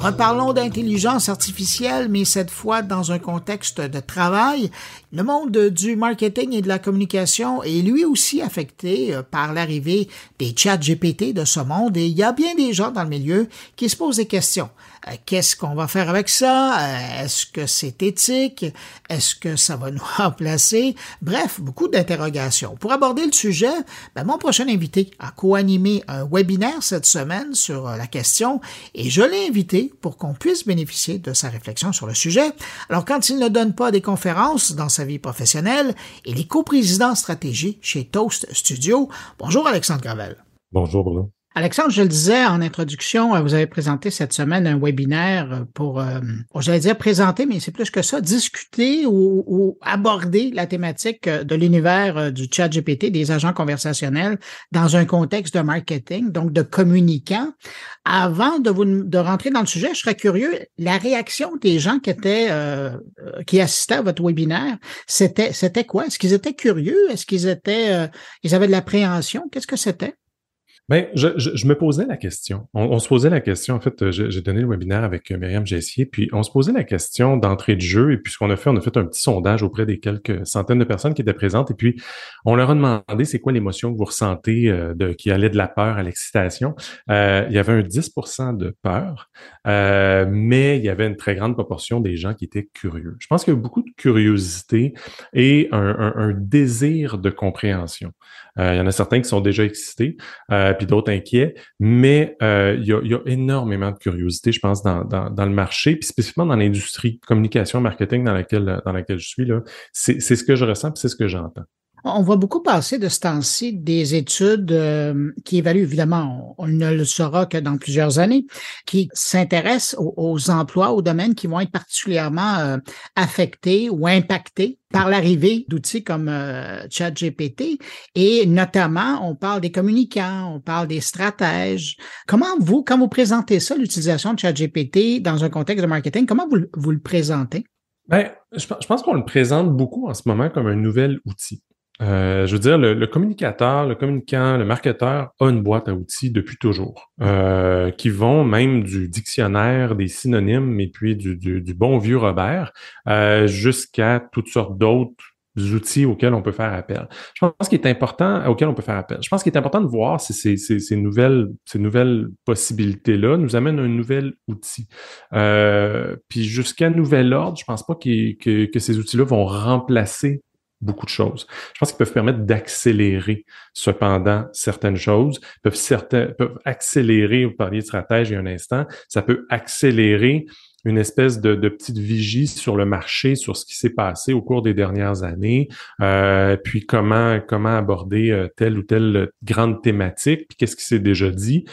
Reparlons d'intelligence artificielle, mais cette fois dans un contexte de travail. Le monde du marketing et de la communication est lui aussi affecté euh, par l'arrivée des chats GPT de ce monde et il y a bien des gens dans le milieu qui se posent des questions. Euh, qu'est-ce qu'on va faire avec ça? Euh, est-ce que c'est éthique? Est-ce que ça va nous remplacer? Bref, beaucoup d'interrogations. Pour aborder le sujet, ben, mon prochain invité a co-animé un webinaire cette semaine sur la question et je l'ai invité pour qu'on puisse bénéficier de sa réflexion sur le sujet. Alors, quand il ne donne pas des conférences dans sa vie professionnelle, il est coprésident stratégie chez Toast Studio. Bonjour, Alexandre Gravel. Bonjour, Bruno. Alexandre, je le disais en introduction, euh, vous avez présenté cette semaine un webinaire euh, pour, euh, j'allais dire présenter, mais c'est plus que ça, discuter ou, aborder la thématique de l'univers du chat GPT, des agents conversationnels, dans un contexte de marketing, donc de communicants. Avant de, vous, de rentrer dans le sujet, je serais curieux, la réaction des gens qui étaient, qui assistaient à votre webinaire, c'était, c'était quoi? Est-ce qu'ils étaient curieux? Est-ce qu'ils étaient, ils avaient de l'appréhension? Qu'est-ce que c'était? Ben, je, je, me posais la question. On, se posait la question, en fait, j'ai donné le webinaire avec euh, Myriam Gessier, puis on se posait la question d'entrée de jeu, et puis ce qu'on a fait, on a fait un petit sondage auprès des quelques centaines de personnes qui étaient présentes, et puis on leur a demandé c'est quoi l'émotion que vous ressentez euh, de, qui allait de la peur à l'excitation. Euh, il y avait un 10 de peur, euh, mais il y avait une très grande proportion des gens qui étaient curieux. Je pense qu'il y a beaucoup de curiosité et un, un, un désir de compréhension. il y en a certains qui sont déjà excités puis d'autres inquiets. Mais euh, il, y a, y a, énormément de curiosité, je pense, dans, dans, dans le marché, puis spécifiquement dans l'industrie communication, marketing dans laquelle, dans laquelle je suis. là. C'est ce que je ressens, puis c'est ce que j'entends. On voit beaucoup passer de ce temps-ci des études euh, qui évaluent, évidemment, on, ne le saura que dans plusieurs années, qui s'intéressent aux, emplois, aux domaines qui vont être particulièrement euh, affectés ou impactés par l'arrivée d'outils comme euh, ChatGPT. Et notamment, on parle des communicants, on parle des stratèges. Comment vous, quand vous présentez ça, l'utilisation de ChatGPT dans un contexte de marketing, comment vous, le présentez? Ben, je pense qu'on le présente beaucoup en ce moment comme un nouvel outil. Euh, je veux dire, le, communicateur, le communicant, le marketeur a une boîte à outils depuis toujours, euh, qui vont même du dictionnaire des synonymes et puis du, du, bon vieux Robert euh, jusqu'à toutes sortes d'autres outils auxquels on peut faire appel. Je pense qu'il est important, auquel on peut faire appel. Je pense qu'il est important de voir si ces, ces, ces nouvelles, ces nouvelles possibilités-là nous amènent un nouvel outil. Euh, puis jusqu'à nouvel ordre, je pense pas que, que ces outils-là vont remplacer beaucoup de choses. Je pense qu'ils peuvent permettre d'accélérer cependant certaines choses, peuvent, certains, peuvent accélérer, vous parliez de stratège il y a un instant, ça peut accélérer une espèce de, petite vigie sur le marché, sur ce qui s'est passé au cours des dernières années, euh, puis comment comment aborder euh, telle ou telle grande thématique, puis qu'est-ce qui s'est déjà dit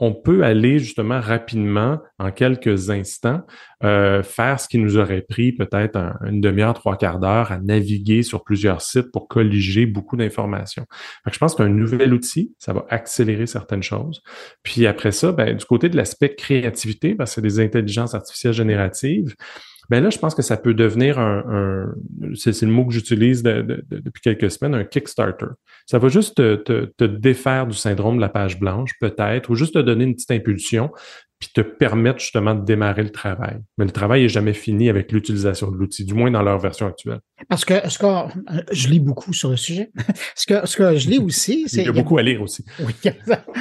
on peut aller justement rapidement, en quelques instants, euh, faire ce qui nous aurait pris peut-être une demi-heure, trois quarts d'heure à naviguer sur plusieurs sites pour colliger beaucoup d'informations. Je pense qu'un nouvel outil, ça va accélérer certaines choses. Puis après ça, ben, du côté de l'aspect créativité, parce que c'est des intelligences artificielles génératives, ben là, je pense que ça peut devenir un, c'est le mot que j'utilise depuis quelques semaines, un Kickstarter. Ça va juste te, te, défaire du syndrome de la page blanche, peut-être, ou juste te donner une petite impulsion, puis te permettre justement de démarrer le travail. Mais le travail est jamais fini avec l'utilisation de l'outil, du moins dans leur version actuelle. Parce que ce que je lis beaucoup sur le sujet. ce que ce que je lis aussi, c'est il y a beaucoup à lire aussi. Oui,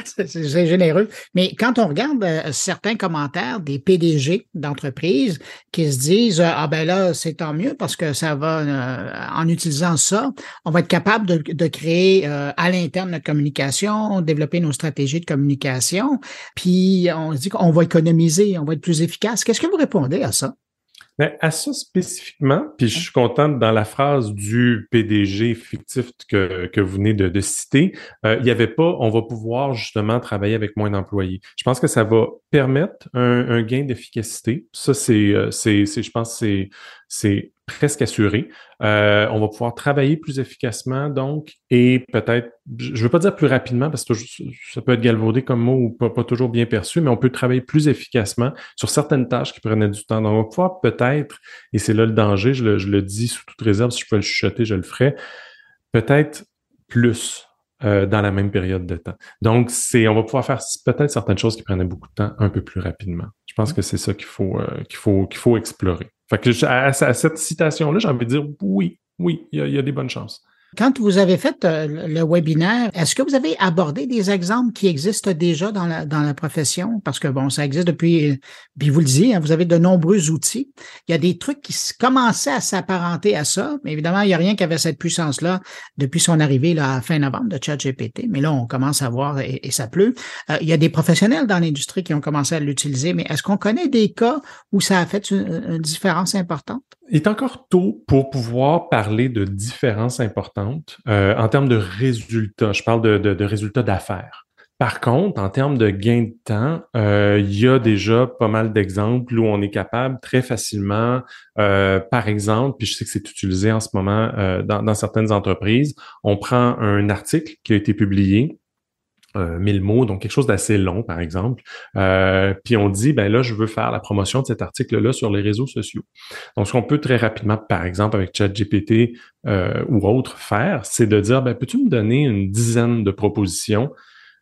c'est généreux. Mais quand on regarde euh, certains commentaires des PDG d'entreprises qui se disent ah ben là c'est tant mieux parce que ça va euh, en utilisant ça, on va être capable de, de créer euh, à l'interne notre communication, développer nos stratégies de communication, puis on se dit qu'on on va économiser, on va être plus efficace. Qu'est-ce que vous répondez à ça? Ben, à ça spécifiquement, puis je suis contente dans la phrase du PDG fictif que, que vous venez de, citer, euh, il n'y avait pas on va pouvoir justement travailler avec moins d'employés. Je pense que ça va permettre un, gain d'efficacité. Ça, c'est, euh, c'est, je pense, c'est, c'est presque assuré. Euh, on va pouvoir travailler plus efficacement, donc, et peut-être, je ne veux pas dire plus rapidement, parce que ça peut être galvaudé comme mot ou pas, toujours bien perçu, mais on peut travailler plus efficacement sur certaines tâches qui prenaient du temps. Donc, on va pouvoir peut-être, et c'est là le danger, je le, dis sous toute réserve, si je peux le chuchoter, je le ferai, peut-être plus euh, dans la même période de temps. Donc, c'est, on va pouvoir faire peut-être certaines choses qui prenaient beaucoup de temps un peu plus rapidement. Je pense que c'est ça qu'il faut, euh, qu'il faut, qu'il faut explorer. Fait que à, cette citation-là, j'ai envie de dire oui, oui, il y a des bonnes chances. Quand vous avez fait euh, le webinaire, est-ce que vous avez abordé des exemples qui existent déjà dans la, dans la profession? Parce que bon, ça existe depuis, puis vous le disiez, hein, vous avez de nombreux outils. Il y a des trucs qui commençaient à s'apparenter à ça, mais évidemment, il n'y a rien qui avait cette puissance-là depuis son arrivée là, à fin novembre de ChatGPT. Mais là, on commence à voir et, ça pleut. Euh, il y a des professionnels dans l'industrie qui ont commencé à l'utiliser, mais est-ce qu'on connaît des cas où ça a fait une différence importante? Il est encore tôt pour pouvoir parler de différences importantes euh, en termes de résultats. Je parle de, résultats d'affaires. Par contre, en termes de gain de temps, euh, il y a déjà pas mal d'exemples où on est capable très facilement, euh, par exemple, puis je sais que c'est utilisé en ce moment dans, certaines entreprises, on prend un article qui a été publié, euh, 1000 mots, donc quelque chose d'assez long, par exemple. Euh, puis on dit, ben là, je veux faire la promotion de cet article-là sur les réseaux sociaux. Donc, ce qu'on peut très rapidement, par exemple, avec ChatGPT euh, ou autre, faire, c'est de dire, ben, peux-tu me donner une dizaine de propositions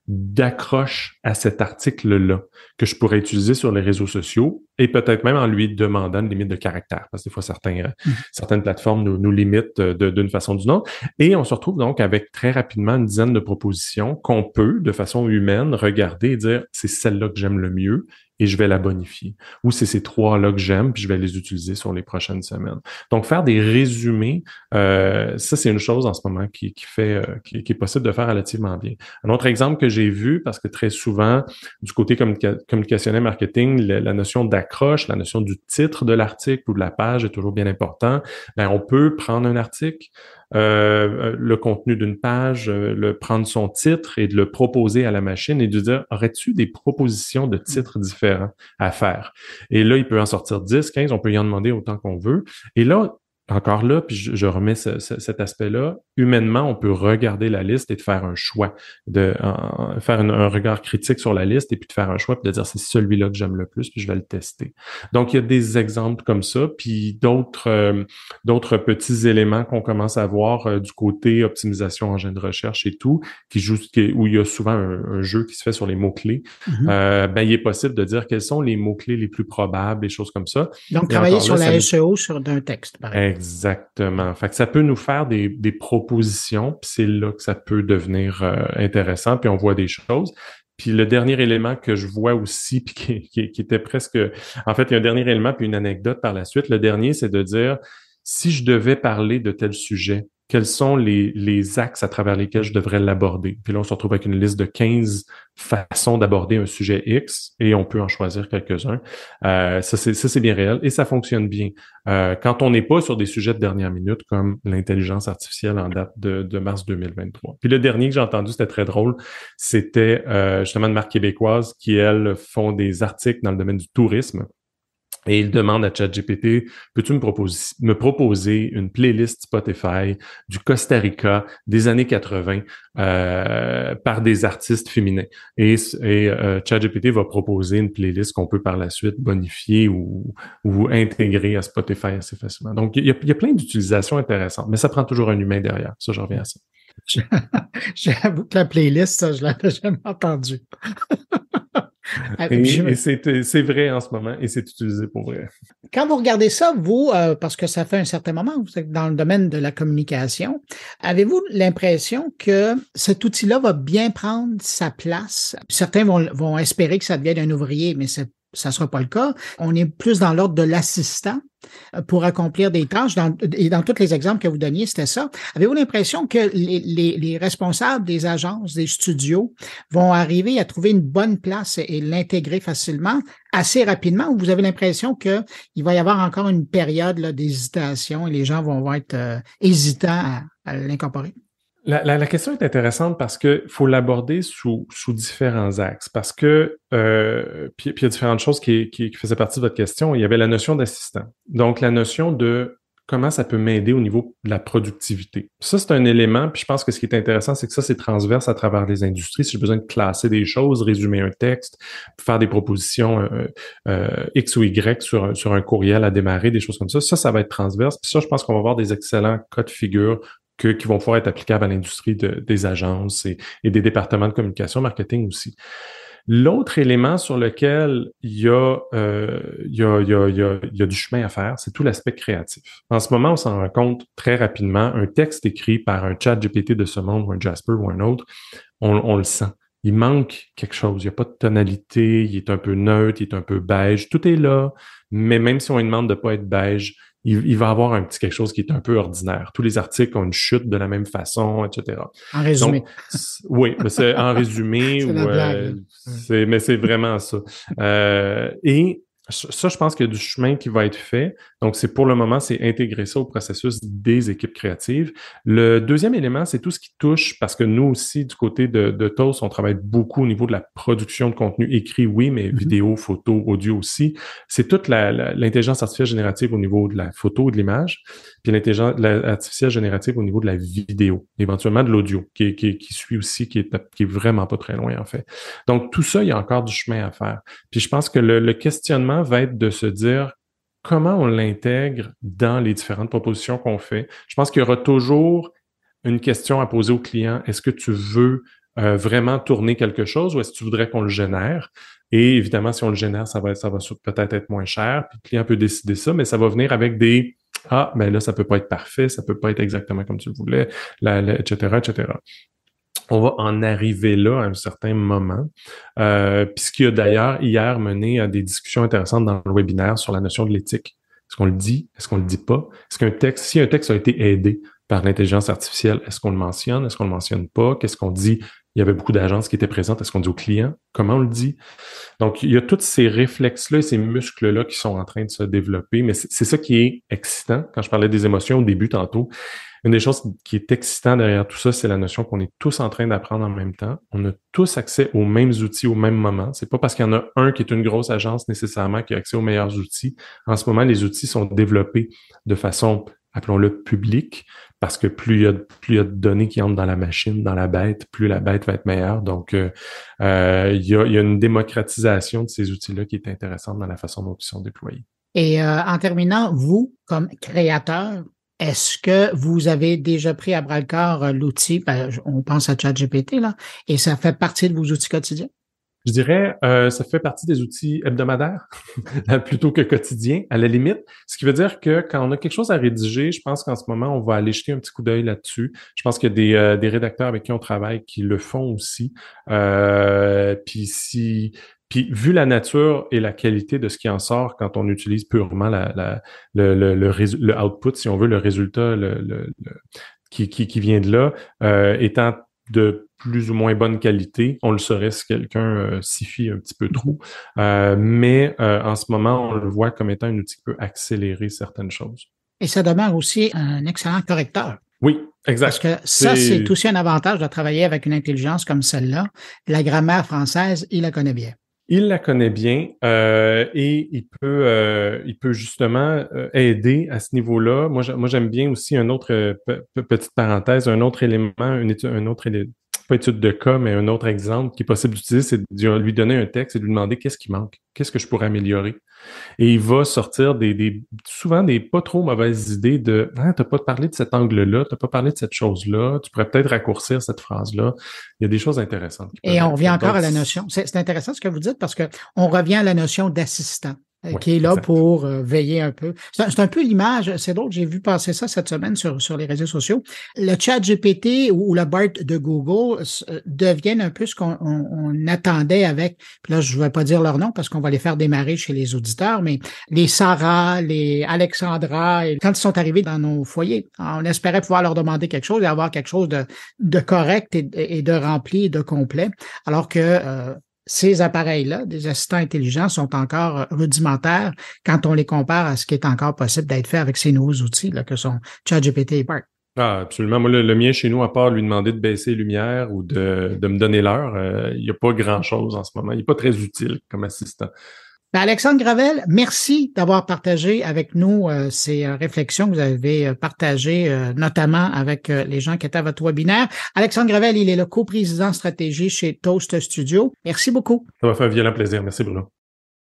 d'accroche à cet article-là que je pourrais utiliser sur les réseaux sociaux et peut-être même en lui demandant une limite de caractère, parce que des fois, certains, euh, mmh. certaines plateformes nous, nous limitent euh, d'une façon ou d'une autre. Et on se retrouve donc avec très rapidement une dizaine de propositions qu'on peut, de façon humaine, regarder et dire, c'est celle-là que j'aime le mieux et je vais la bonifier. Ou c'est ces trois-là que j'aime, puis je vais les utiliser sur les prochaines semaines. Donc, faire des résumés, euh, ça, c'est une chose en ce moment qui, qui fait, euh, qui, est possible de faire relativement bien. Un autre exemple que j'ai vu, parce que très souvent, du côté communicationnel marketing, la, notion d'accroche, la notion du titre de l'article ou de la page est toujours bien important. Ben, on peut prendre un article, euh, le contenu d'une page, euh, le prendre son titre et de le proposer à la machine et de dire aurais-tu des propositions de titres différents à faire? Et là, il peut en sortir 10, 15, on peut y en demander autant qu'on veut. Et là, encore là, puis je, remets cet aspect-là, humainement, on peut regarder la liste et de faire un choix, de faire un regard critique sur la liste et puis de faire un choix, puis de dire c'est celui-là que j'aime le plus, puis je vais le tester. Donc, il y a des exemples comme ça, puis d'autres euh, d'autres petits éléments qu'on commence à voir euh, du côté optimisation engin de recherche et tout, qui joue, où il y a souvent un, jeu qui se fait sur les mots-clés. Mm-hmm. euh, ben, il est possible de dire quels sont les mots-clés les plus probables, des choses comme ça. Donc, travailler sur la SEO sur un texte, par exemple. Exactement. Fait que ça peut nous faire des, des propositions, puis c'est là que ça peut devenir euh, intéressant, puis on voit des choses. Puis le dernier élément que je vois aussi, puis qui, qui, qui, était presque... En fait, il y a un dernier élément, puis une anecdote par la suite. Le dernier, c'est de dire, si je devais parler de tel sujet, quels sont les, les axes à travers lesquels je devrais l'aborder. Puis là, on se retrouve avec une liste de 15 façons d'aborder un sujet X et on peut en choisir quelques-uns. Euh, ça, c'est bien réel et ça fonctionne bien. Euh, quand on n'est pas sur des sujets de dernière minute comme l'intelligence artificielle en date de, de, mars 2023. Puis le dernier que j'ai entendu, c'était très drôle, c'était euh, justement de marque québécoise qui, elles, font des articles dans le domaine du tourisme et il demande à ChatGPT, peux-tu me proposer, me proposer une playlist Spotify du Costa Rica des années 80 euh, par des artistes féminins? Et, et euh, ChatGPT va proposer une playlist qu'on peut par la suite bonifier ou, ou intégrer à Spotify assez facilement. Donc, il y a, y a plein d'utilisations intéressantes, mais ça prend toujours un humain derrière. Ça, je reviens à ça. J'avoue que la playlist, ça, je l'avais jamais entendu. Ah, et, c'est vrai en ce moment et c'est utilisé pour vrai. Quand vous regardez ça, vous, euh, parce que ça fait un certain moment, vous êtes dans le domaine de la communication, avez-vous l'impression que cet outil-là va bien prendre sa place? Certains vont, vont espérer que ça devienne un ouvrier, mais c'est ça ne sera pas le cas. On est plus dans l'ordre de l'assistant euh, pour accomplir des tâches. Et dans tous les exemples que vous donniez, c'était ça. Avez-vous l'impression que les, responsables des agences, des studios vont arriver à trouver une bonne place et, l'intégrer facilement assez rapidement ou vous avez l'impression qu'il va y avoir encore une période d'hésitation et les gens vont, être euh, hésitants à l'incorporer? La, question est intéressante parce que faut l'aborder sous, sous différents axes. Parce que euh, puis, puis il y a différentes choses qui, qui, faisaient partie de votre question. Il y avait la notion d'assistant. Donc la notion de comment ça peut m'aider au niveau de la productivité. Ça, c'est un élément, puis je pense que ce qui est intéressant, c'est que ça, c'est transverse à travers les industries. Si j'ai besoin de classer des choses, résumer un texte, faire des propositions euh, euh, X ou Y sur, sur un courriel à démarrer, des choses comme ça, ça, ça va être transverse. Puis ça, je pense qu'on va avoir des excellents cas de figure que, qui vont pouvoir être applicables à l'industrie de, des agences et, et, des départements de communication, marketing aussi. L'autre élément sur lequel il y a, euh, il, y a, il, y a, il, y a, du chemin à faire, c'est tout l'aspect créatif. En ce moment, on s'en rend compte très rapidement. Un texte écrit par un chat GPT de ce monde ou un Jasper ou un autre, on, on le sent il manque quelque chose. Il n'y a pas de tonalité, il est un peu neutre, il est un peu beige. Tout est là, mais même si on lui demande de ne pas être beige, il, va avoir un petit quelque chose qui est un peu ordinaire. Tous les articles ont une chute de la même façon, etc. En résumé. oui, mais c'est en résumé. euh, mais c'est vraiment ça. Euh, et ça, je pense qu'il y a du chemin qui va être fait. Donc, c'est pour le moment, c'est intégrer ça au processus des équipes créatives. Le deuxième élément, c'est tout ce qui touche, parce que nous aussi, du côté de, de TOS, on travaille beaucoup au niveau de la production de contenu écrit, oui, mais mm-hmm. vidéo, photo, audio aussi. C'est toute l'intelligence artificielle générative au niveau de la photo de l'image, puis l'intelligence artificielle générative au niveau de la vidéo, éventuellement de l'audio, qui, qui, qui, suit aussi, qui est, qui est vraiment pas très loin, en fait. Donc, tout ça, il y a encore du chemin à faire. Puis je pense que le, le questionnement va être de se dire comment on l'intègre dans les différentes propositions qu'on fait. Je pense qu'il y aura toujours une question à poser au client. Est-ce que tu veux euh, vraiment tourner quelque chose ou est-ce que tu voudrais qu'on le génère? Et évidemment, si on le génère, ça va, peut-être être moins cher. Puis le client peut décider ça, mais ça va venir avec des ah, mais là, ça peut pas être parfait, ça peut pas être exactement comme tu le voulais, etc., etc on va en arriver là à un certain moment. Euh, puis ce qui a d'ailleurs hier mené à des discussions intéressantes dans le webinaire sur la notion de l'éthique. Est-ce qu'on le dit? Est-ce qu'on le dit pas? Est-ce qu'un texte, si un texte a été aidé par l'intelligence artificielle, est-ce qu'on le mentionne? Est-ce qu'on le mentionne pas? Qu'est-ce qu'on dit? Il y avait beaucoup d'agences qui étaient présentes. Est-ce qu'on dit au client? Comment on le dit? Donc, il y a tous ces réflexes-là et ces muscles-là qui sont en train de se développer. Mais c'est ça qui est excitant. Quand je parlais des émotions au début tantôt, une des choses qui est excitant derrière tout ça, c'est la notion qu'on est tous en train d'apprendre en même temps. On a tous accès aux mêmes outils au même moment. C'est pas parce qu'il y en a un qui est une grosse agence nécessairement qui a accès aux meilleurs outils. En ce moment, les outils sont développés de façon, appelons-le publique, parce que plus il y a, plus il y a de données qui entrent dans la machine, dans la bête, plus la bête va être meilleure. Donc, euh, euh, il, y a, une démocratisation de ces outils-là qui est intéressante dans la façon dont ils sont déployés. Et euh, en terminant, vous, comme créateur, est-ce que vous avez déjà pris à bras le corps l'outil, ben, on pense à ChatGPT, là, et ça fait partie de vos outils quotidiens? Je dirais, euh, ça fait partie des outils hebdomadaires plutôt que quotidiens, à la limite. Ce qui veut dire que quand on a quelque chose à rédiger, je pense qu'en ce moment, on va aller jeter un petit coup d'œil là-dessus. Je pense qu'il y a des, euh, des, rédacteurs avec qui on travaille qui le font aussi. Euh, Puis si puis, vu la nature et la qualité de ce qui en sort quand on utilise purement la, la, le, le, le, output, si on veut, le résultat le, qui, qui, qui, vient de là, euh, étant de plus ou moins bonne qualité, on le saurait si quelqu'un euh, s'y fie un petit peu trop. Euh, mais euh, en ce moment, on le voit comme étant un outil qui peut accélérer certaines choses. Et ça demeure aussi un excellent correcteur. Oui, exact. Parce que ça, c'est aussi un avantage de travailler avec une intelligence comme celle-là. La grammaire française, il la connaît bien. Il la connaît bien euh, et il peut, euh, il peut justement euh, aider à ce niveau-là. Moi, j'aime bien aussi un autre petite parenthèse, un autre élément, un autre pas étude de cas, mais un autre exemple qui est possible d'utiliser, c'est de lui donner un texte et de lui demander qu'est-ce qui manque, qu'est-ce que je pourrais améliorer. Et il va sortir des, des souvent des pas trop mauvaises idées de ah, t'as pas parlé de cet angle-là, t'as pas parlé de cette chose-là, tu pourrais peut-être raccourcir cette phrase-là. Il y a des choses intéressantes. Et on revient encore à la notion. C'est intéressant ce que vous dites parce que on revient à la notion d'assistant. Euh, qui est là pour euh, veiller un peu. C'est un, peu l'image, c'est drôle, j'ai vu passer ça cette semaine sur, sur les réseaux sociaux. Le chat GPT ou, la BART de Google euh, deviennent un peu ce qu'on on, attendait avec, puis là je ne vais pas dire leur nom parce qu'on va les faire démarrer chez les auditeurs, mais les Sarah, les Alexandra, et quand ils sont arrivés dans nos foyers, on espérait pouvoir leur demander quelque chose et avoir quelque chose de, de correct et, et de rempli et de complet, alors que ces appareils-là, des assistants intelligents, sont encore rudimentaires quand on les compare à ce qui est encore possible d'être fait avec ces nouveaux outils là, que sont ChatGPT et BART. Ah, absolument. Moi, le, mien chez nous, à part lui demander de baisser les lumières ou de, de me donner l'heure, euh, il n'y a pas grand-chose en ce moment. Il n'est pas très utile comme assistant. Ben, Alexandre Gravel, merci d'avoir partagé avec nous euh, ces euh, réflexions que vous avez euh, partagées, notamment avec les gens qui étaient à votre webinaire. Alexandre Gravel, il est le coprésident stratégie chez Toast Studio. Merci beaucoup. Ça m'a fait un violent plaisir. Merci Bruno.